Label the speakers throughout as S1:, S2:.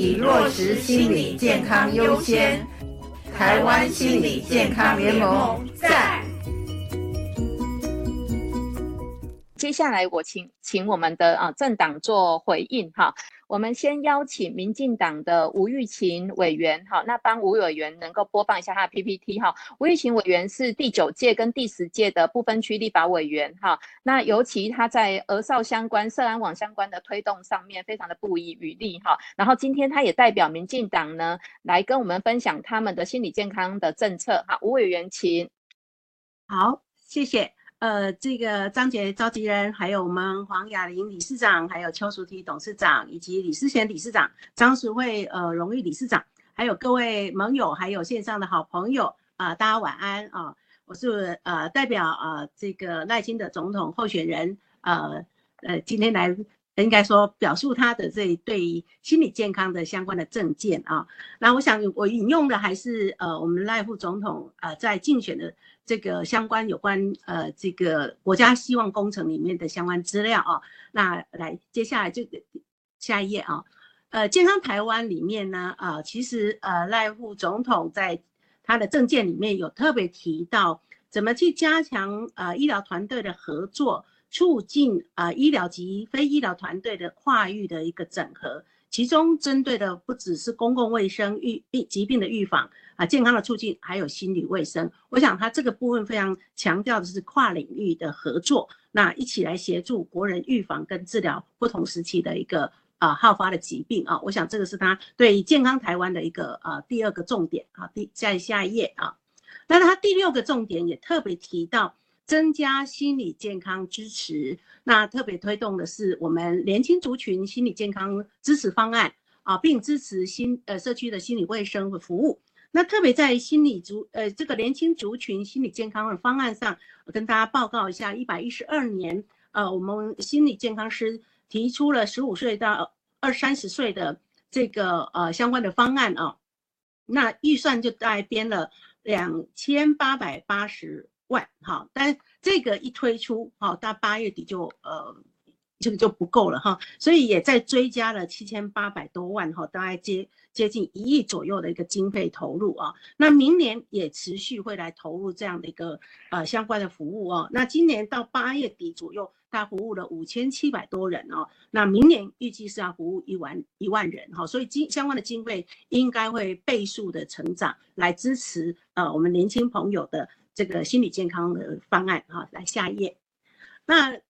S1: 以落实心理健康优先。台湾心理健康联盟
S2: 接下来我请请我们的啊政党做回应哈。我们先邀请民进党的吴玉琴委员，好，那帮吴委员能够播放一下他的 PPT 哈。吴玉琴委员是第九届跟第十届的不分区立法委员哈，那尤其他在俄少相关、社安网相关的推动上面非常的不遗余力哈。然后今天他也代表民进党呢来跟我们分享他们的心理健康的政策哈。吴委员，请。
S3: 好，谢谢。呃，这个张捷召集人，还有我们黄雅玲理事长，还有邱淑媞董事长，以及李思贤理事长，张淑慧呃荣誉理事长，还有各位盟友，还有线上的好朋友啊、大家晚安啊、我是呃代表啊、呃、这个赖清德总统候选人，呃呃今天来应该说表述他的这对于心理健康的相关的政见啊。那我想我引用的还是呃我们赖副总统呃在竞选的。这个相关有关呃这个国家希望工程里面的相关资料啊，那来接下来就下一页啊，呃健康台湾里面呢啊，其实呃赖副总统在他的政见里面有特别提到，怎么去加强呃医疗团队的合作，促进啊医疗及非医疗团队的跨域的一个整合。其中针对的不只是公共卫生预病疾病的预防啊，健康的促进，还有心理卫生。我想他这个部分非常强调的是跨领域的合作，那一起来协助国人预防跟治疗不同时期的一个啊好发的疾病啊。我想这个是他对健康台湾的一个啊第二个重点啊。第在下一页啊，那他第六个重点也特别提到。增加心理健康支持，那特别推动的是我们年轻族群心理健康支持方案啊，并支持心呃社区的心理卫生和服务。那特别在心理族呃这个年轻族群心理健康的方案上，我跟大家报告一下，一百一十二年呃我们心理健康师提出了十五岁到二三十岁的这个呃相关的方案啊，那预算就大概编了两千八百八十。万哈，但这个一推出，好到八月底就呃，这个就不够了哈，所以也在追加了七千八百多万哈，大概接接近一亿左右的一个经费投入啊。那明年也持续会来投入这样的一个呃相关的服务哦。那今年到八月底左右，他服务了五千七百多人哦。那明年预计是要服务一万一万人哈，所以经相关的经费应该会倍数的成长，来支持呃我们年轻朋友的。这个心理健康的方案哈，来下一页。那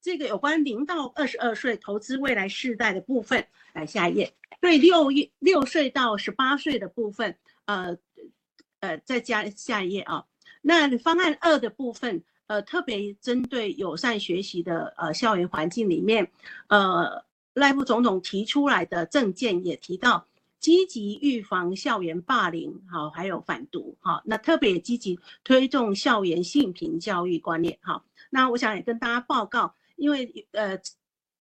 S3: 这个有关零到二十二岁投资未来世代的部分，来下一页。对六一六岁到十八岁的部分，呃呃，再加下一页啊。那方案二的部分，呃，特别针对友善学习的呃校园环境里面，呃，赖副总统提出来的政见也提到。积极预防校园霸凌，好，还有反毒，好，那特别积极推动校园性平教育观念，好，那我想也跟大家报告，因为呃，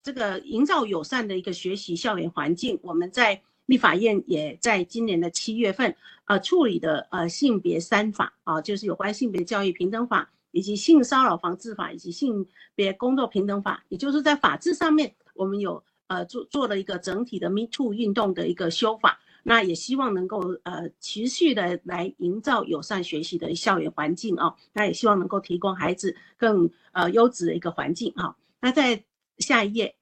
S3: 这个营造友善的一个学习校园环境，我们在立法院也在今年的七月份，呃，处理的呃性别三法，啊，就是有关性别教育平等法，以及性骚扰防治法，以及性别工作平等法，也就是在法制上面，我们有。呃，做做了一个整体的 Me Too 运动的一个修法，那也希望能够呃持续的来营造友善学习的校园环境啊，那也希望能够提供孩子更呃优质的一个环境啊。那在下一页。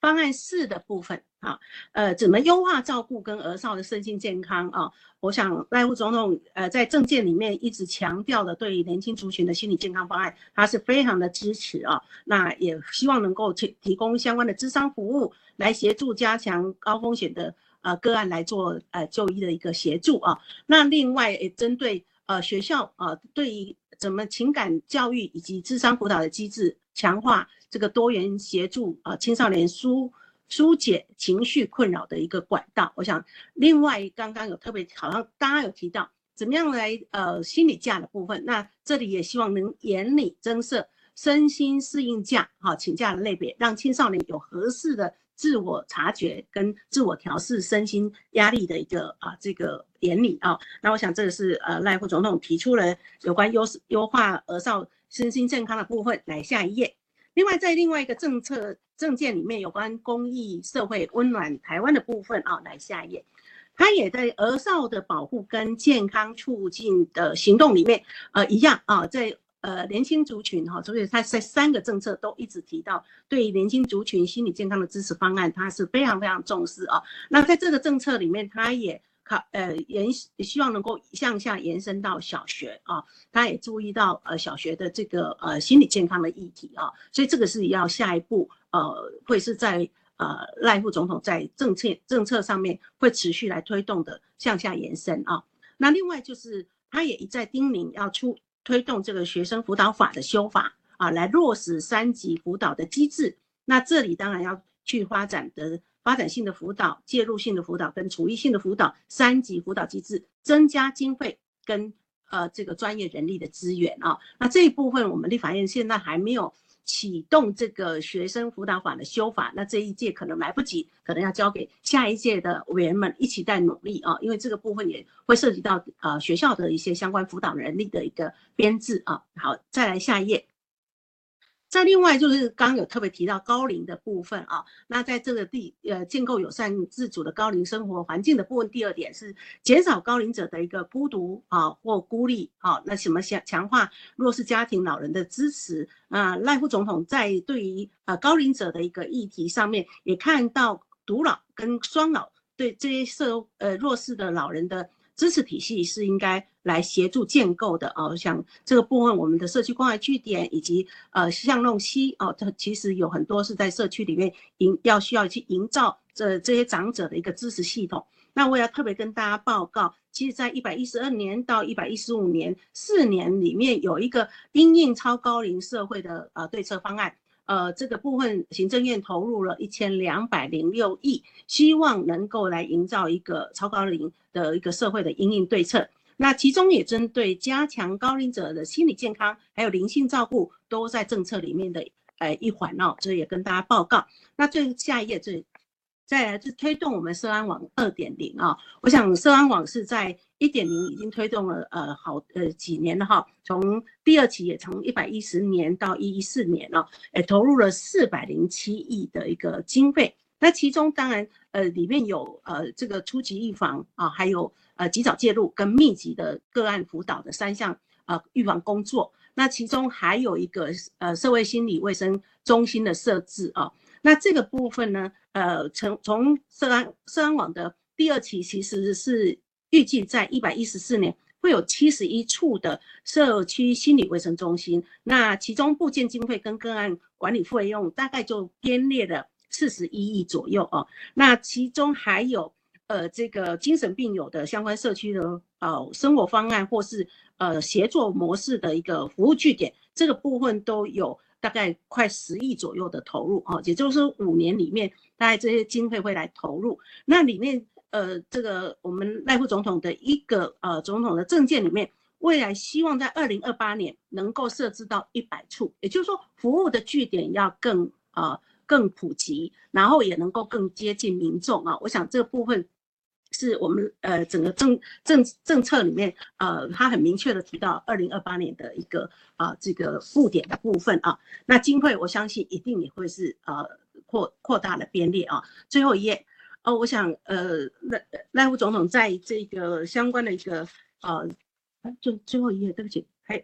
S3: 方案四的部分，啊，呃，怎么优化照顾跟儿少的身心健康啊？我想赖副总统呃在政见里面一直强调的，对于年轻族群的心理健康方案，他是非常的支持啊。那也希望能够提提供相关的咨商服务，来协助加强高风险的呃个案来做呃就医的一个协助啊。那另外也针对呃学校啊，对于怎么情感教育以及智商辅导的机制强化。这个多元协助啊，青少年疏疏解情绪困扰的一个管道。我想，另外刚刚有特别好像大家有提到，怎么样来呃心理假的部分，那这里也希望能严厉增设身心适应假哈，请假的类别，让青少年有合适的自我察觉跟自我调试身心压力的一个啊这个严厉啊。那我想这个是呃赖副总统提出了有关优优化儿少身心健康的部分，来下一页。另外，在另外一个政策政见里面，有关公益社会温暖台湾的部分啊，来下一页，它也在儿少的保护跟健康促进的行动里面，呃，一样啊，在。呃，年轻族群哈，所以他在三个政策都一直提到，对年轻族群心理健康的支持方案，他是非常非常重视啊。那在这个政策里面，他也考呃延希望能够向下延伸到小学啊，他也注意到呃小学的这个呃心理健康的议题啊，所以这个是要下一步呃会是在呃赖副总统在政策政策上面会持续来推动的向下延伸啊。那另外就是他也一再叮咛要出。推动这个学生辅导法的修法啊，来落实三级辅导的机制。那这里当然要去发展的发展性的辅导、介入性的辅导跟处遇性的辅导三级辅导机制，增加经费跟呃这个专业人力的资源啊。那这一部分我们立法院现在还没有。启动这个学生辅导法的修法，那这一届可能来不及，可能要交给下一届的委员们一起在努力啊，因为这个部分也会涉及到呃学校的一些相关辅导人力的一个编制啊。好，再来下一页。再另外就是刚有特别提到高龄的部分啊，那在这个第呃建构友善自主的高龄生活环境的部分，第二点是减少高龄者的一个孤独啊或孤立啊，那什么强强化弱势家庭老人的支持啊，赖副总统在对于呃高龄者的一个议题上面也看到独老跟双老对这些社呃弱势的老人的。支持体系是应该来协助建构的啊，像这个部分，我们的社区关怀据点以及呃巷弄溪哦，这其实有很多是在社区里面营要需要去营造这这些长者的一个支持系统。那我也要特别跟大家报告，其实在一百一十二年到一百一十五年四年里面，有一个因应超高龄社会的呃对策方案。呃，这个部分行政院投入了一千两百零六亿，希望能够来营造一个超高龄的一个社会的因应对策。那其中也针对加强高龄者的心理健康，还有灵性照顾，都在政策里面的呃一环哦。这也跟大家报告。那最下一页这。再来是推动我们社安网二点零啊，我想社安网是在一点零已经推动了呃好呃几年了哈，从第二期也从一百一十年到一一四年了，也投入了四百零七亿的一个经费。那其中当然呃里面有呃这个初级预防啊，还有呃及早介入跟密集的个案辅导的三项呃预防工作。那其中还有一个呃社会心理卫生中心的设置啊。那这个部分呢，呃，从从社安社安网的第二期，其实是预计在一百一十四年会有七十一处的社区心理卫生中心。那其中部建经费跟个案管理费用大概就编列了四十一亿左右哦。那其中还有呃这个精神病友的相关社区的呃生活方案或是呃协作模式的一个服务据点，这个部分都有。大概快十亿左右的投入哦，也就是五年里面，大概这些经费会来投入。那里面，呃，这个我们赖副总统的一个呃总统的政见里面，未来希望在二零二八年能够设置到一百处，也就是说，服务的据点要更呃更普及，然后也能够更接近民众啊。我想这个部分。是我们呃整个政政政策里面呃，他很明确的提到二零二八年的一个啊、呃、这个附点的部分啊，那经费我相信一定也会是呃扩扩大的编列啊。最后一页哦，我想呃赖赖副总统在这个相关的一个呃，就最后一页，对不起，还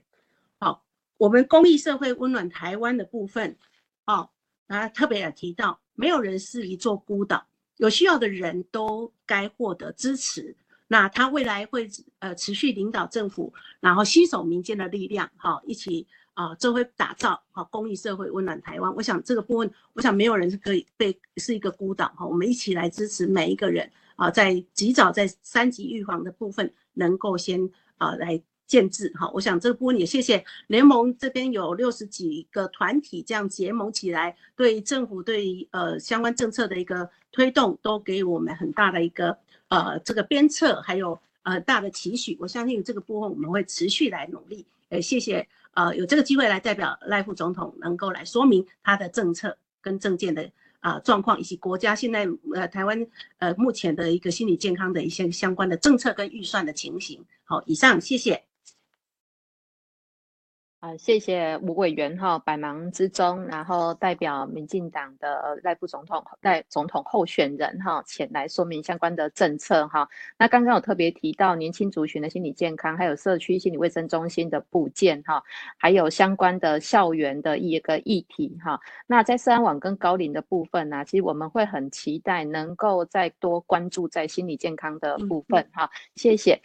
S3: 好，我们公益社会温暖台湾的部分啊，他特别也提到，没有人是一座孤岛。有需要的人都该获得支持。那他未来会呃持续领导政府，然后携手民间的力量，好一起啊，就会打造好公益社会，温暖台湾。我想这个部分，我想没有人是可以被是一个孤岛哈。我们一起来支持每一个人啊，在及早在三级预防的部分，能够先啊来。建制哈，我想这个部分也谢谢联盟这边有六十几个团体这样结盟起来，对政府对呃相关政策的一个推动，都给我们很大的一个呃这个鞭策，还有呃大的期许。我相信这个部分我们会持续来努力。呃，谢谢呃有这个机会来代表赖副总统能够来说明他的政策跟政见的啊状况，以及国家现在呃台湾呃目前的一个心理健康的一些相关的政策跟预算的情形。好，以上谢谢。
S2: 啊，谢谢吴委员哈，百忙之中，然后代表民进党的赖副总统、赖总统候选人哈，前来说明相关的政策哈。那刚刚有特别提到年轻族群的心理健康，还有社区心理卫生中心的部件哈，还有相关的校园的一个议题哈。那在社安网跟高龄的部分呢，其实我们会很期待能够再多关注在心理健康的部分哈。谢谢。